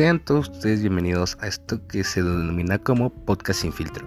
Sean todos ustedes bienvenidos a esto que se denomina como Podcast Sin Filtro.